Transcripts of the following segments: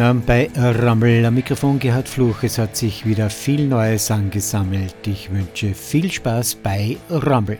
Abend bei Rammel. Am Mikrofon gehört Fluch. Es hat sich wieder viel Neues angesammelt. Ich wünsche viel Spaß bei Rammel.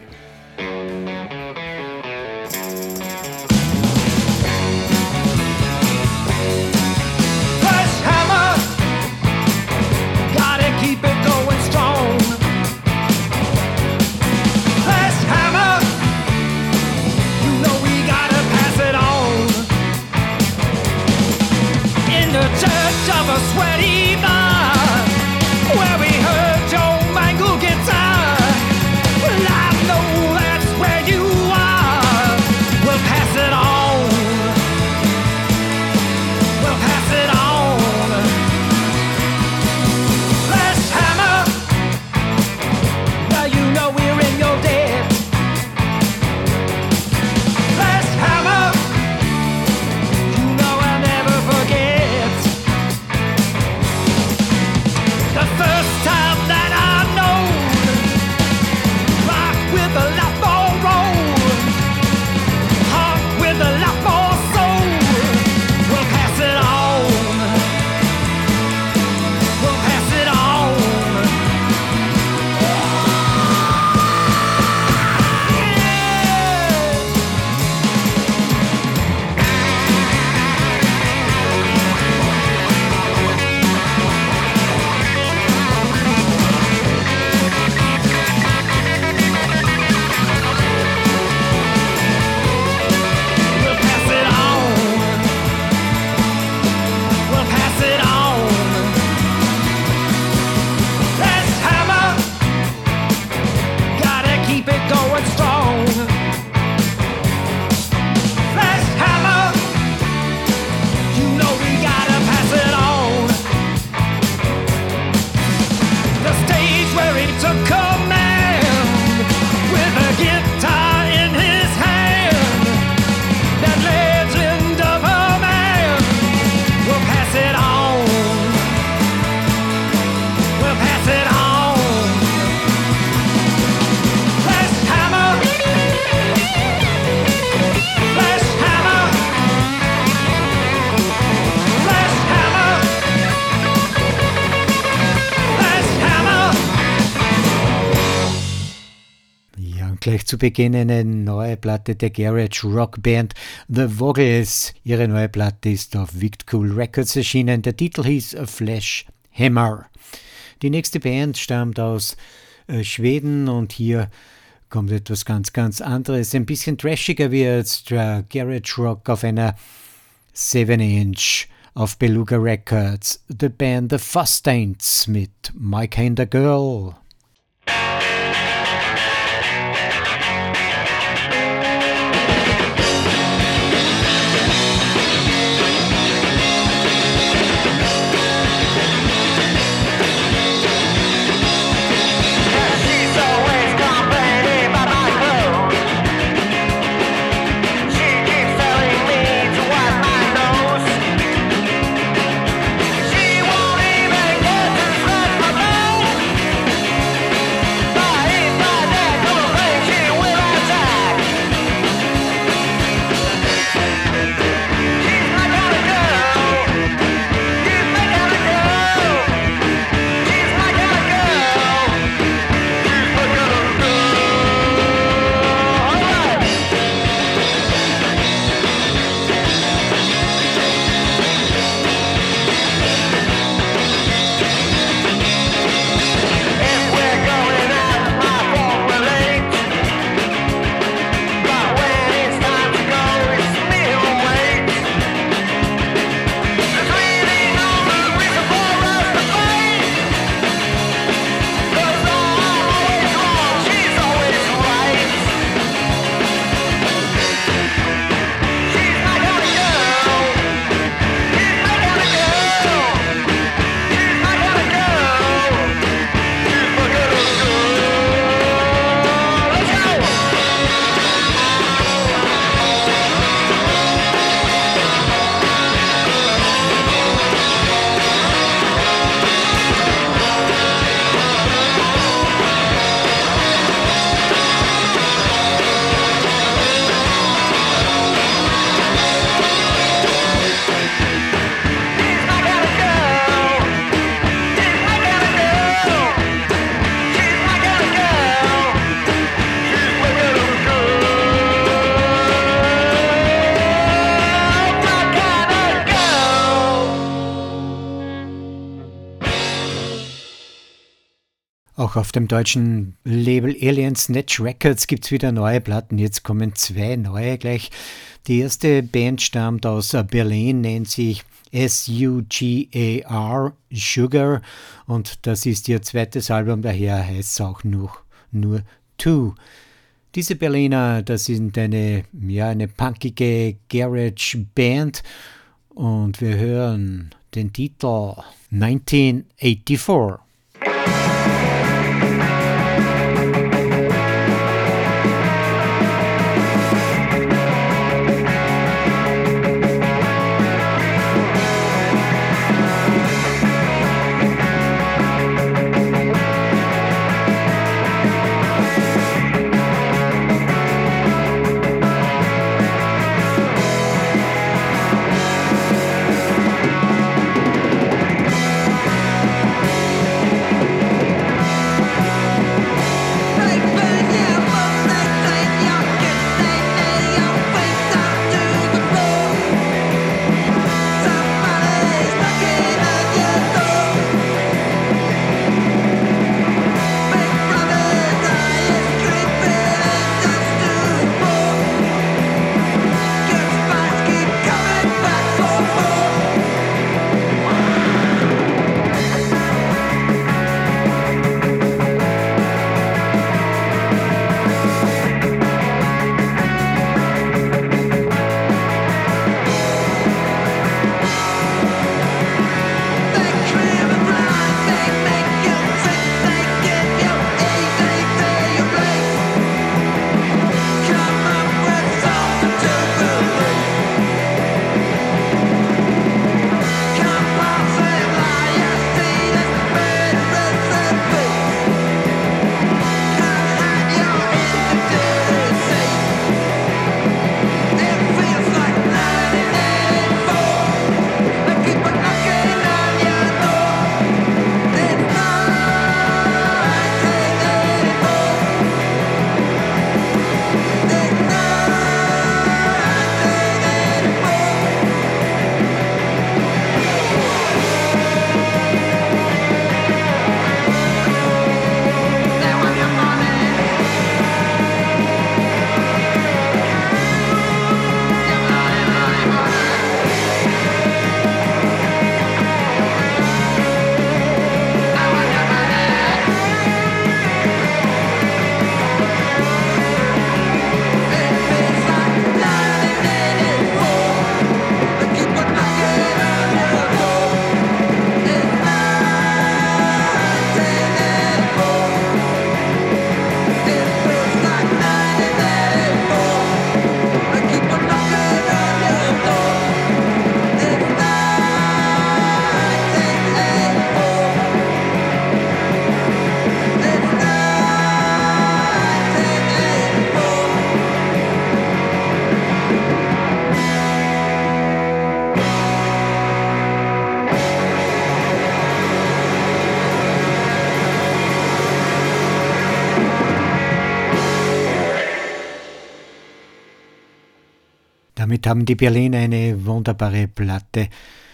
first time Beginn eine neue Platte der Garage Rock Band The Vogels. Ihre neue Platte ist auf Wicked Cool Records erschienen. Der Titel hieß Flash Hammer. Die nächste Band stammt aus äh, Schweden und hier kommt etwas ganz, ganz anderes. Ein bisschen trashiger jetzt der Garage Rock auf einer 7-Inch auf Beluga Records. The Band The Fustaints mit My Kinda Girl. Auf dem deutschen Label Alien Snatch Records gibt es wieder neue Platten. Jetzt kommen zwei neue gleich. Die erste Band stammt aus Berlin, nennt sich S-U-G-A-R, Sugar. Und das ist ihr zweites Album, daher heißt es auch nur, nur Two. Diese Berliner, das sind eine, ja, eine punkige Garage-Band und wir hören den Titel 1984. Damit haben die Berliner eine wunderbare Platte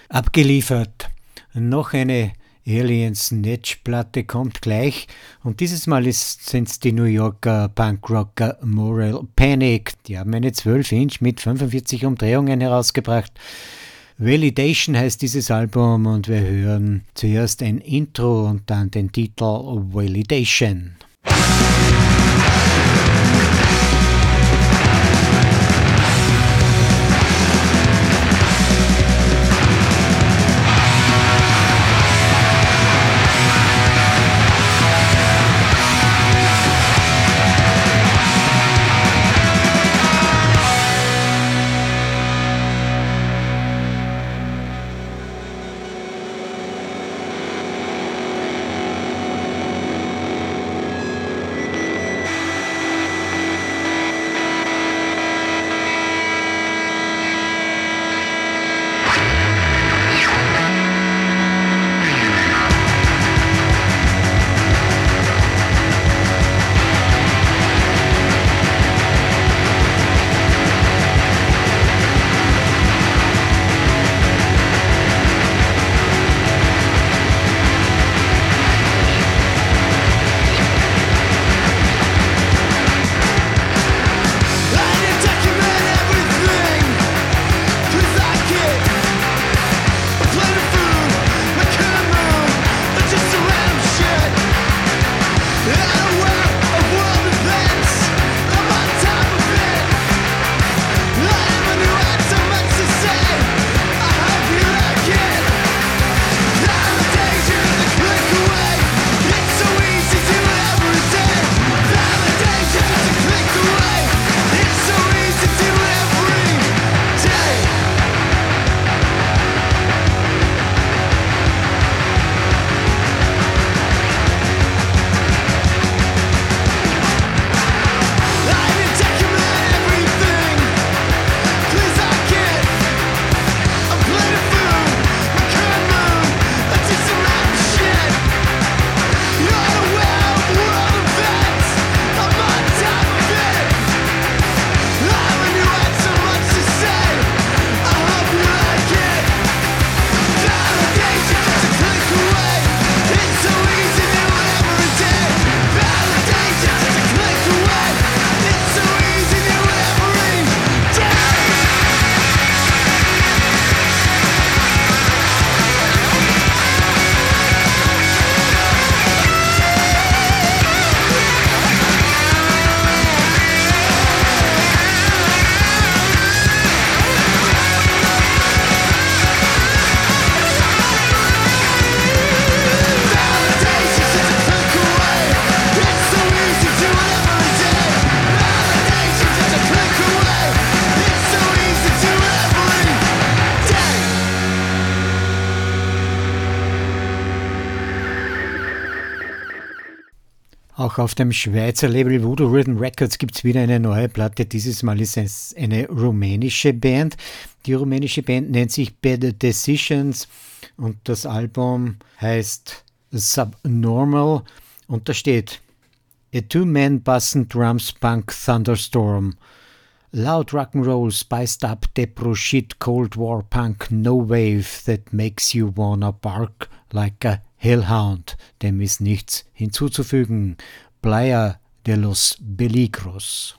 abgeliefert. Noch eine Alien Snatch Platte kommt gleich und dieses Mal sind es die New Yorker Punkrocker Moral Panic. Die haben eine 12 Inch mit 45 Umdrehungen herausgebracht. Validation heißt dieses Album und wir hören zuerst ein Intro und dann den Titel Validation. Auch auf dem Schweizer Label Voodoo Rhythm Records gibt es wieder eine neue Platte. Dieses Mal ist es eine rumänische Band. Die rumänische Band nennt sich Better Decisions und das Album heißt Subnormal und da steht A Two-Man Bass and Drums Punk Thunderstorm. Loud Rock'n'Roll, spiced up Depro shit, Cold War Punk, no wave that makes you wanna bark like a Hellhound, dem ist nichts hinzuzufügen. Playa de los Peligros.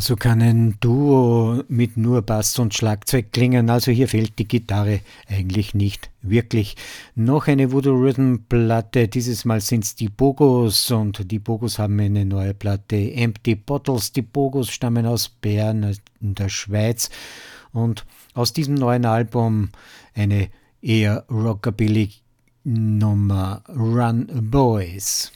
So kann ein Duo mit nur Bass und Schlagzeug klingen, also hier fehlt die Gitarre eigentlich nicht wirklich. Noch eine Voodoo Rhythm Platte, dieses Mal sind es die Bogos und die Bogos haben eine neue Platte, Empty Bottles. Die Bogos stammen aus Bern in der Schweiz und aus diesem neuen Album eine eher Rockabilly Nummer Run Boys.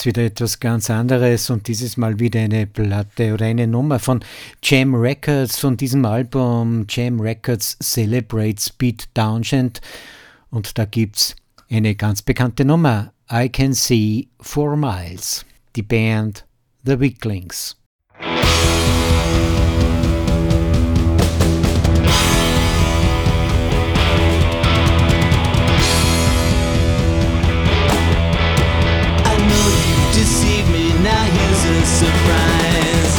Jetzt wieder etwas ganz anderes und dieses Mal wieder eine Platte oder eine Nummer von Jam Records von diesem Album Jam Records Celebrates Pete Townshend und da gibt's eine ganz bekannte Nummer I Can See Four Miles, die Band The Weaklings. Surprise.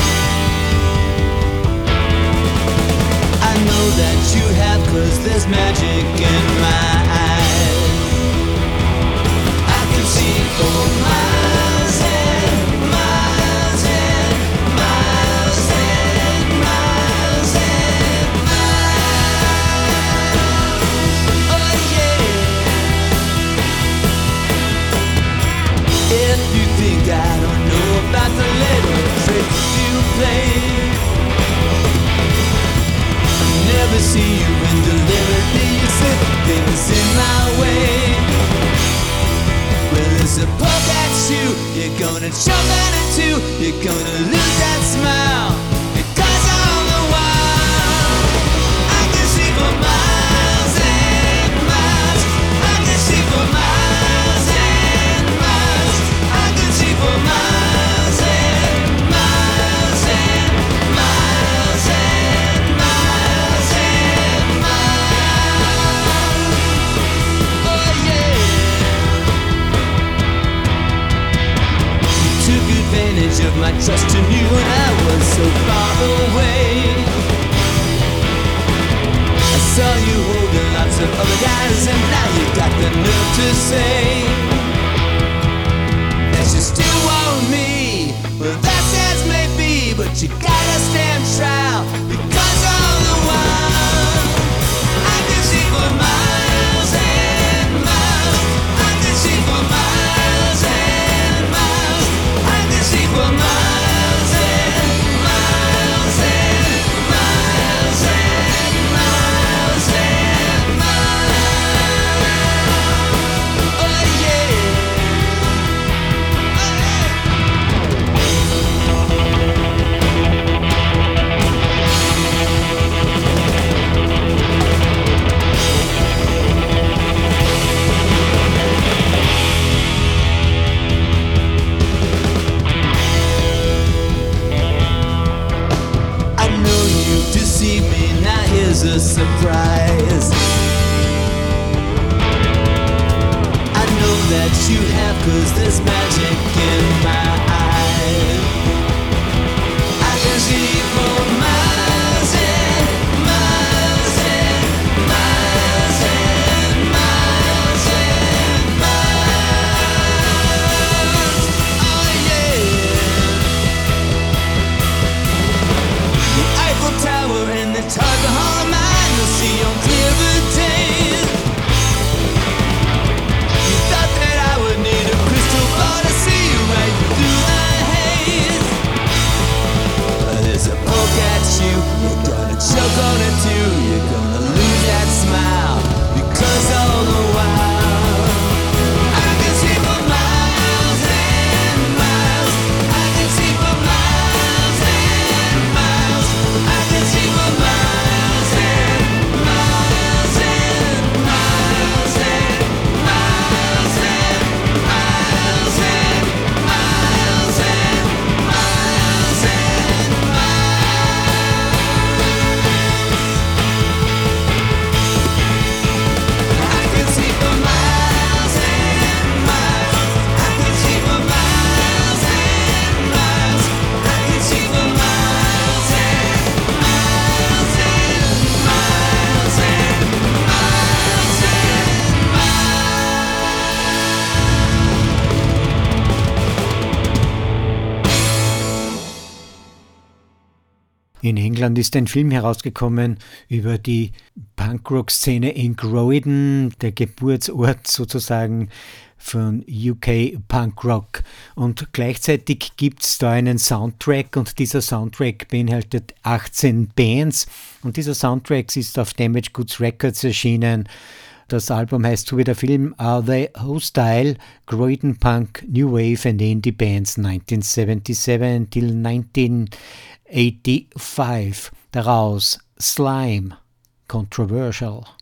I know that you have, cause there's magic in my eyes. I can see for miles play. Never see you when deliberately you sit things in my way. Well, it's a poke at you, you're gonna jump out of two, you're gonna lose that smile. Of my trust in you when I was so far away. I saw you holding lots of other guys, and now you got the nerve to say that you still want me. Well, that's as may be, but you gotta stand trial because all the while I can see for miles a surprise. I know that you have, cause there's magic in my eyes. I can see for miles England ist ein Film herausgekommen über die Punkrock-Szene in Croydon, der Geburtsort sozusagen von UK Punk Rock. Und gleichzeitig gibt es da einen Soundtrack und dieser Soundtrack beinhaltet 18 Bands und dieser Soundtrack ist auf Damage Goods Records erschienen. Das Album heißt so wie der Film Are They Hostile? Croydon Punk, New Wave and Indie Bands 1977 till 1985. Daraus Slime, Controversial.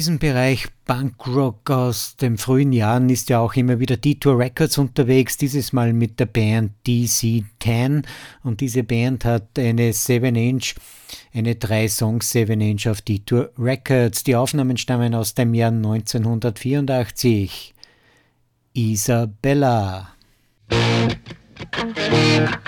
Diesem Bereich Punkrock aus den frühen Jahren ist ja auch immer wieder Detour Records unterwegs, dieses Mal mit der Band DC-10 und diese Band hat eine 7-Inch, eine 3-Songs 7-Inch auf Detour Records. Die Aufnahmen stammen aus dem Jahr 1984. Isabella. Musik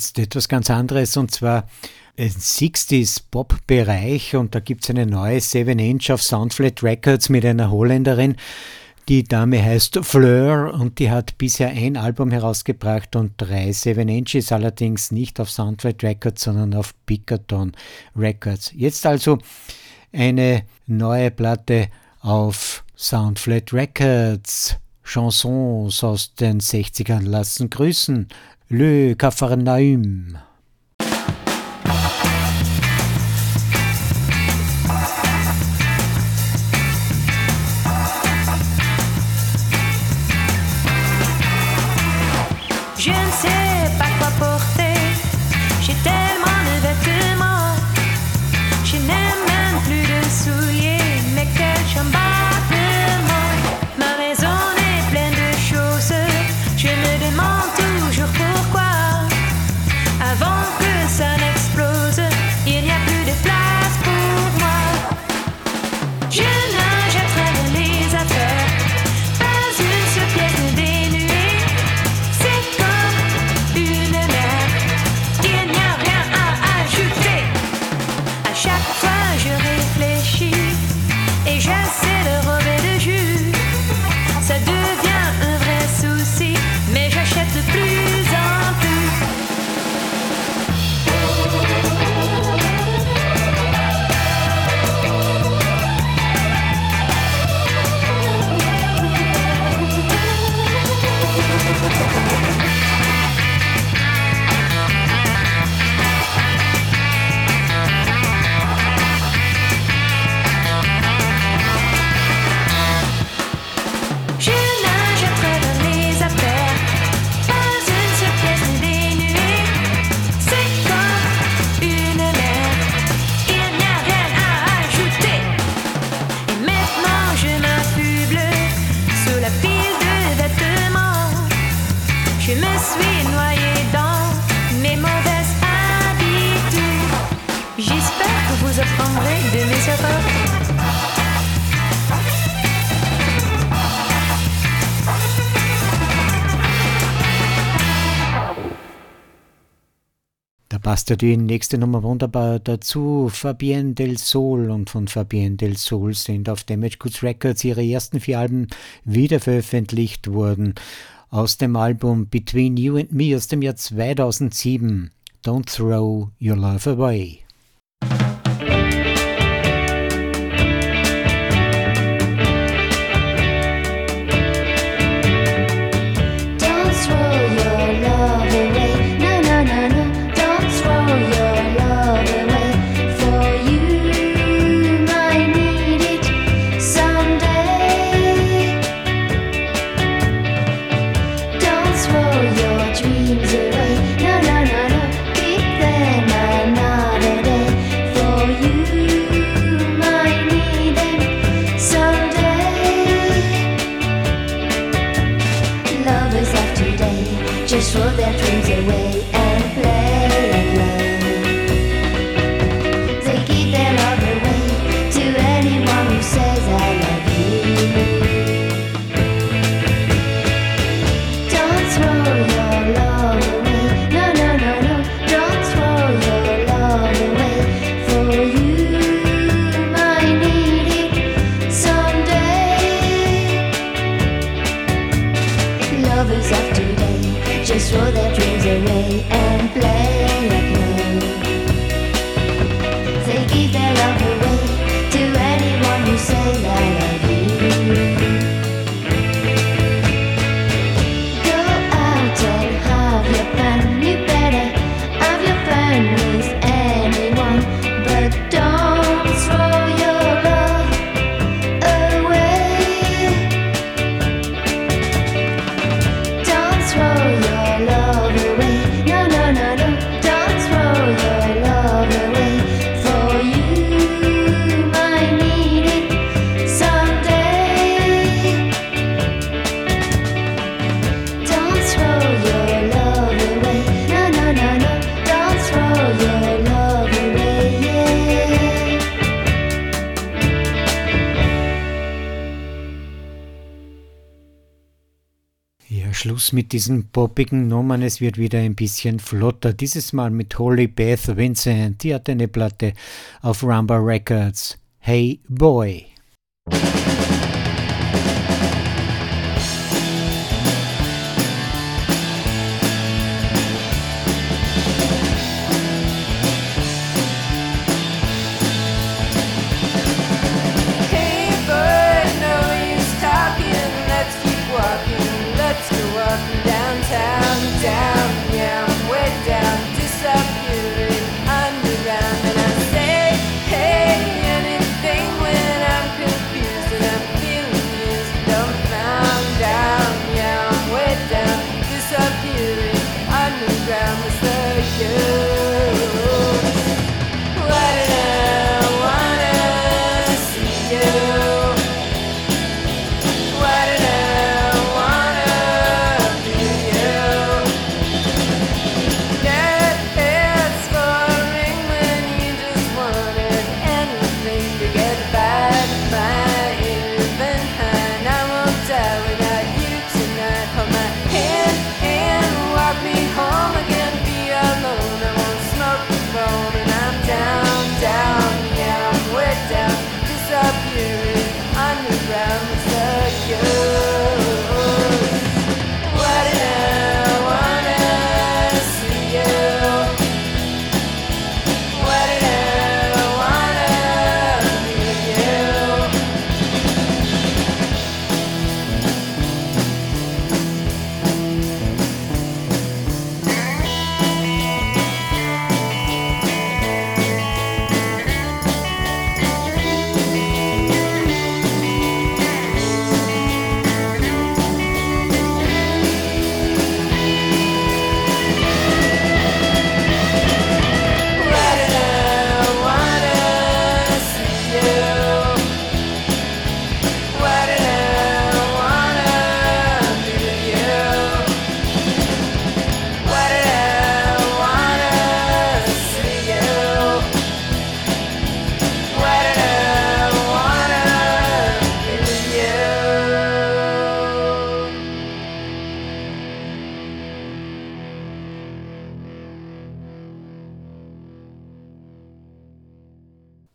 Jetzt etwas ganz anderes und zwar ein 60s Pop-Bereich und da gibt es eine neue 7-Inch auf Soundflat Records mit einer Holländerin. Die Dame heißt Fleur und die hat bisher ein Album herausgebracht und drei 7-Inches, allerdings nicht auf Soundflat Records, sondern auf Pickerton Records. Jetzt also eine neue Platte auf Soundflat Records. Chansons aus den 60ern lassen grüßen. Le Capharnaüm. Da passt ja die nächste Nummer wunderbar dazu. Fabienne Del Sol und von Fabienne Del Sol sind auf Damage Goods Records ihre ersten vier Alben wieder veröffentlicht worden. Aus dem Album Between You and Me aus dem Jahr 2007. Don't Throw Your Love Away. Mit diesen poppigen Nummern. Es wird wieder ein bisschen flotter. Dieses Mal mit Holly Beth Vincent. Die hat eine Platte auf Rumba Records. Hey Boy.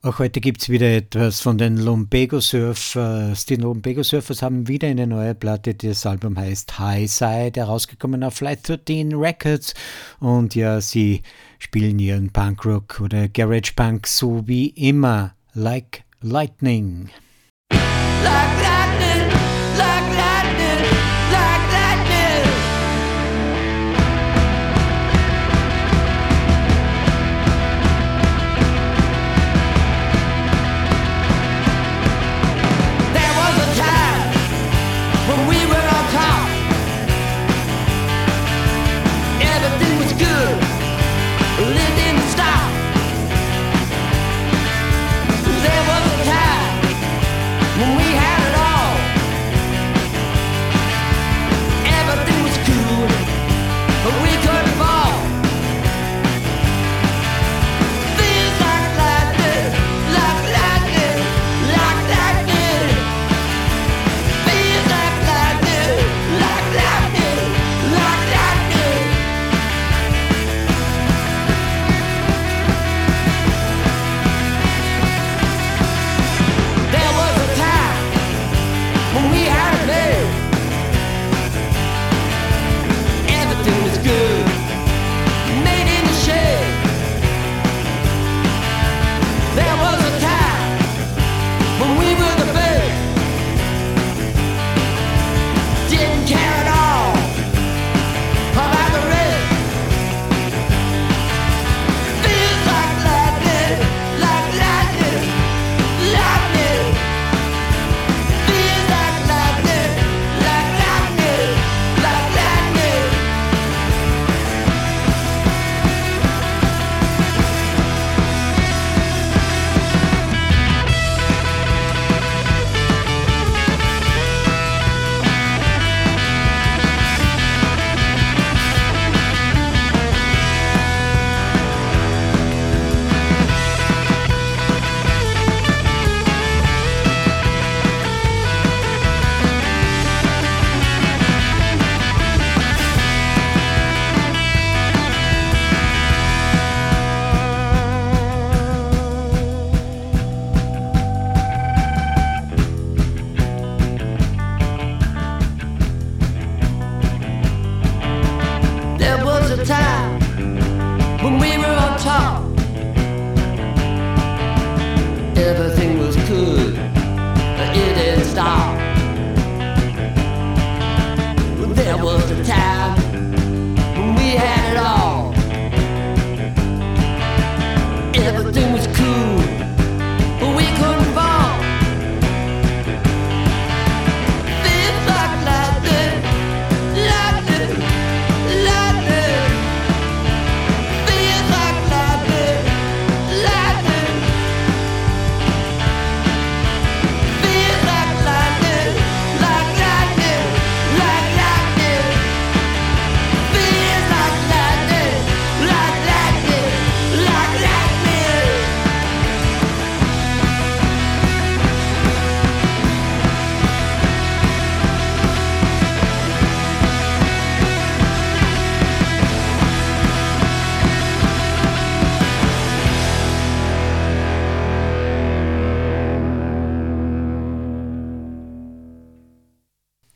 Auch heute gibt es wieder etwas von den Lumbago Surfers. Äh, die Lumbago Surfers haben wieder eine neue Platte. Das Album heißt High Side, herausgekommen auf Flight 13 Records. Und ja, sie spielen ihren Punkrock oder Garage Punk so wie immer. Like Lightning. Like Lightning!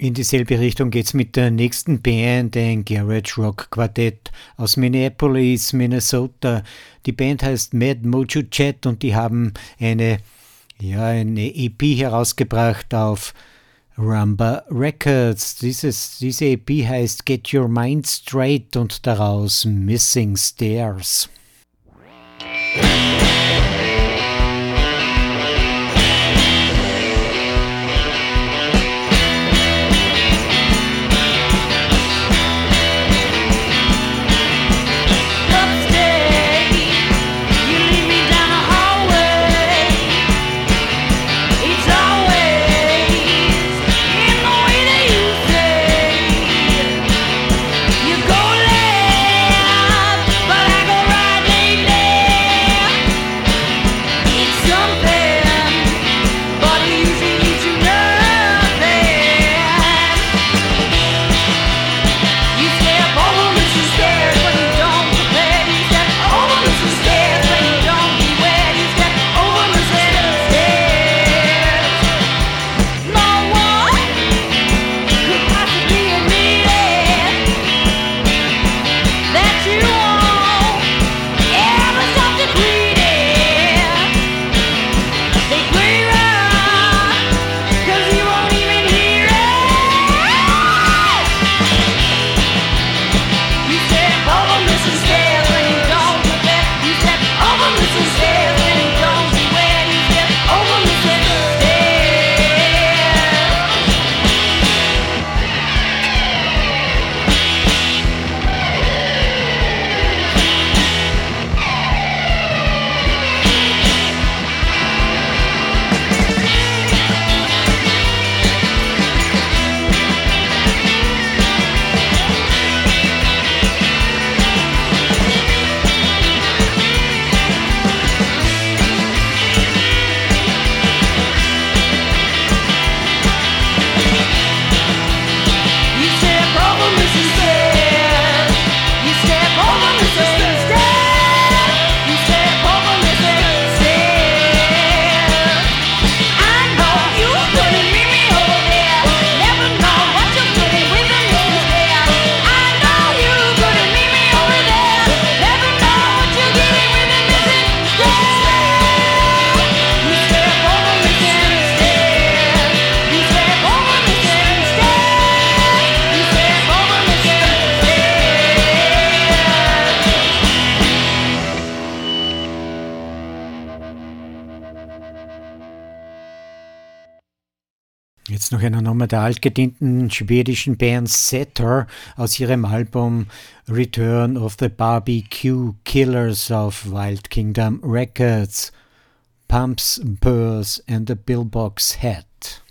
In dieselbe Richtung geht's mit der nächsten Band, ein Garage Rock Quartett aus Minneapolis, Minnesota. Die Band heißt Mad Mojo Chat und die haben eine, ja, eine EP herausgebracht auf Rumba Records. Dieses, diese EP heißt Get Your Mind Straight und daraus Missing Stairs. Nummer der altgedienten schwedischen Band Setter aus ihrem Album Return of the Barbecue Killers auf Wild Kingdom Records. Pumps, Purse and a Billbox Hat.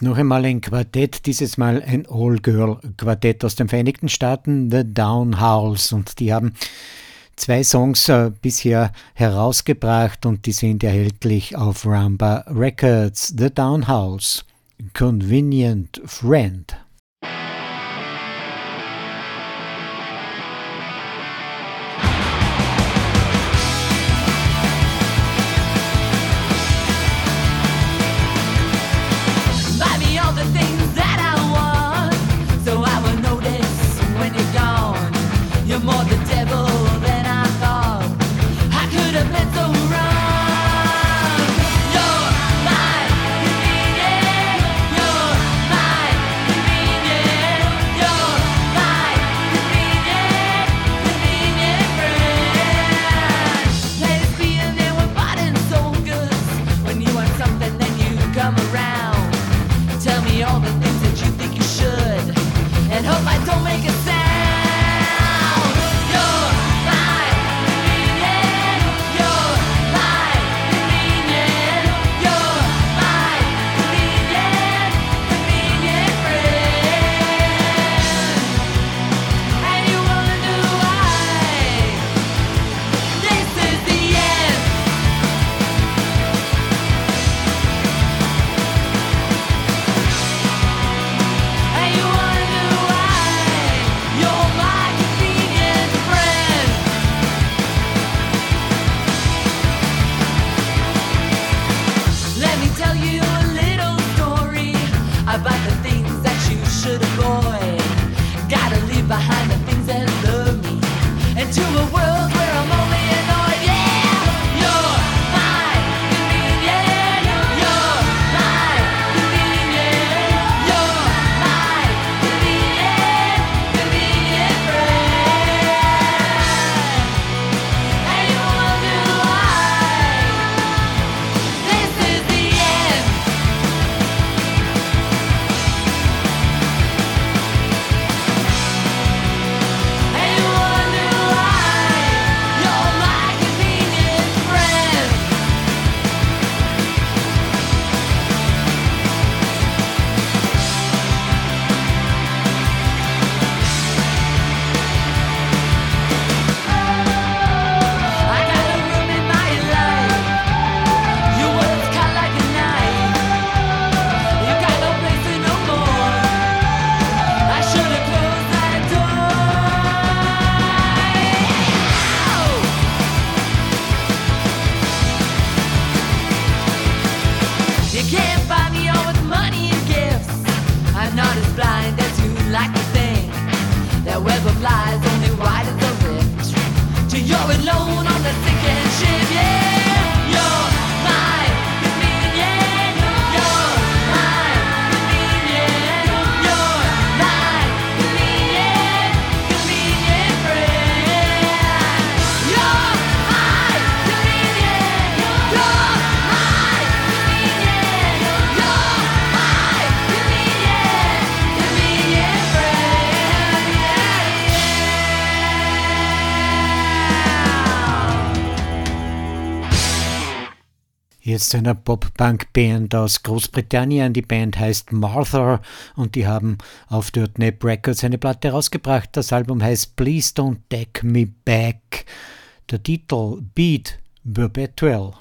Noch einmal ein Quartett, dieses Mal ein All-Girl-Quartett aus den Vereinigten Staaten, The Down Howls. Und die haben zwei Songs äh, bisher herausgebracht und die sind erhältlich auf Rumba Records. The Down Howls, Convenient Friend. Jetzt einer Pop-Punk-Band aus Großbritannien. Die Band heißt Martha und die haben auf Dirtnap Records eine Platte rausgebracht. Das Album heißt Please Don't Take Me Back. Der Titel Beat Perpetual.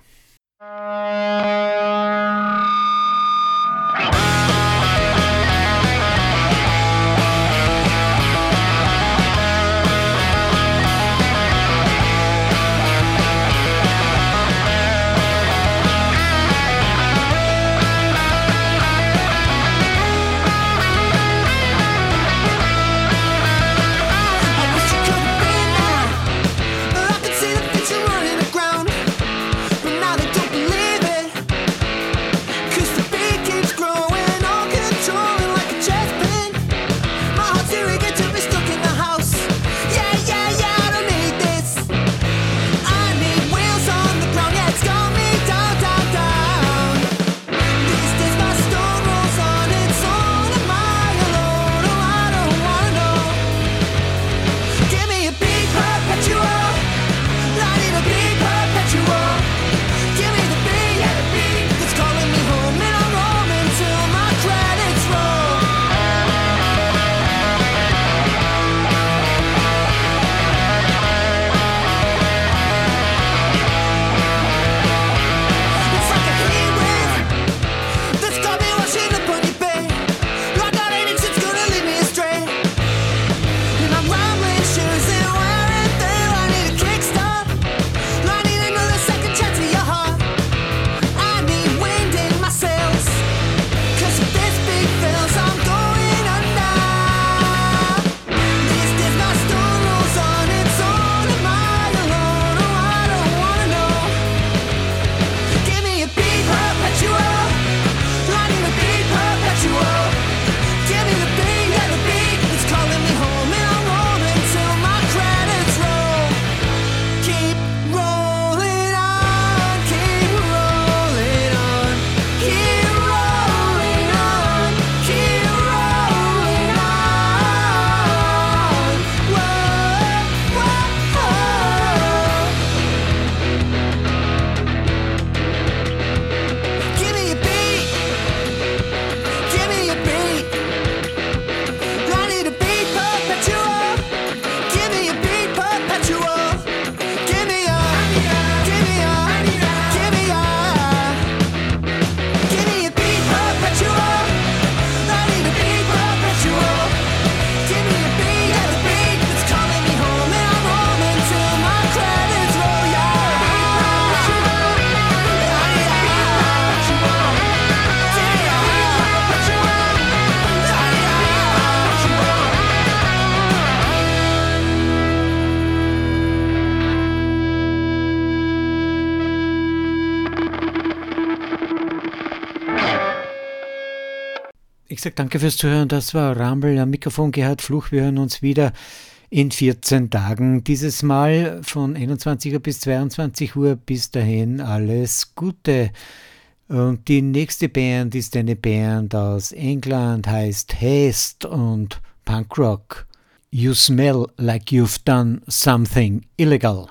Sage danke fürs Zuhören. Das war Rumble am Mikrofon, Gerhard Fluch. Wir hören uns wieder in 14 Tagen. Dieses Mal von 21 Uhr bis 22 Uhr. Bis dahin alles Gute. Und die nächste Band ist eine Band aus England, heißt Haste und Punkrock. You smell like you've done something illegal.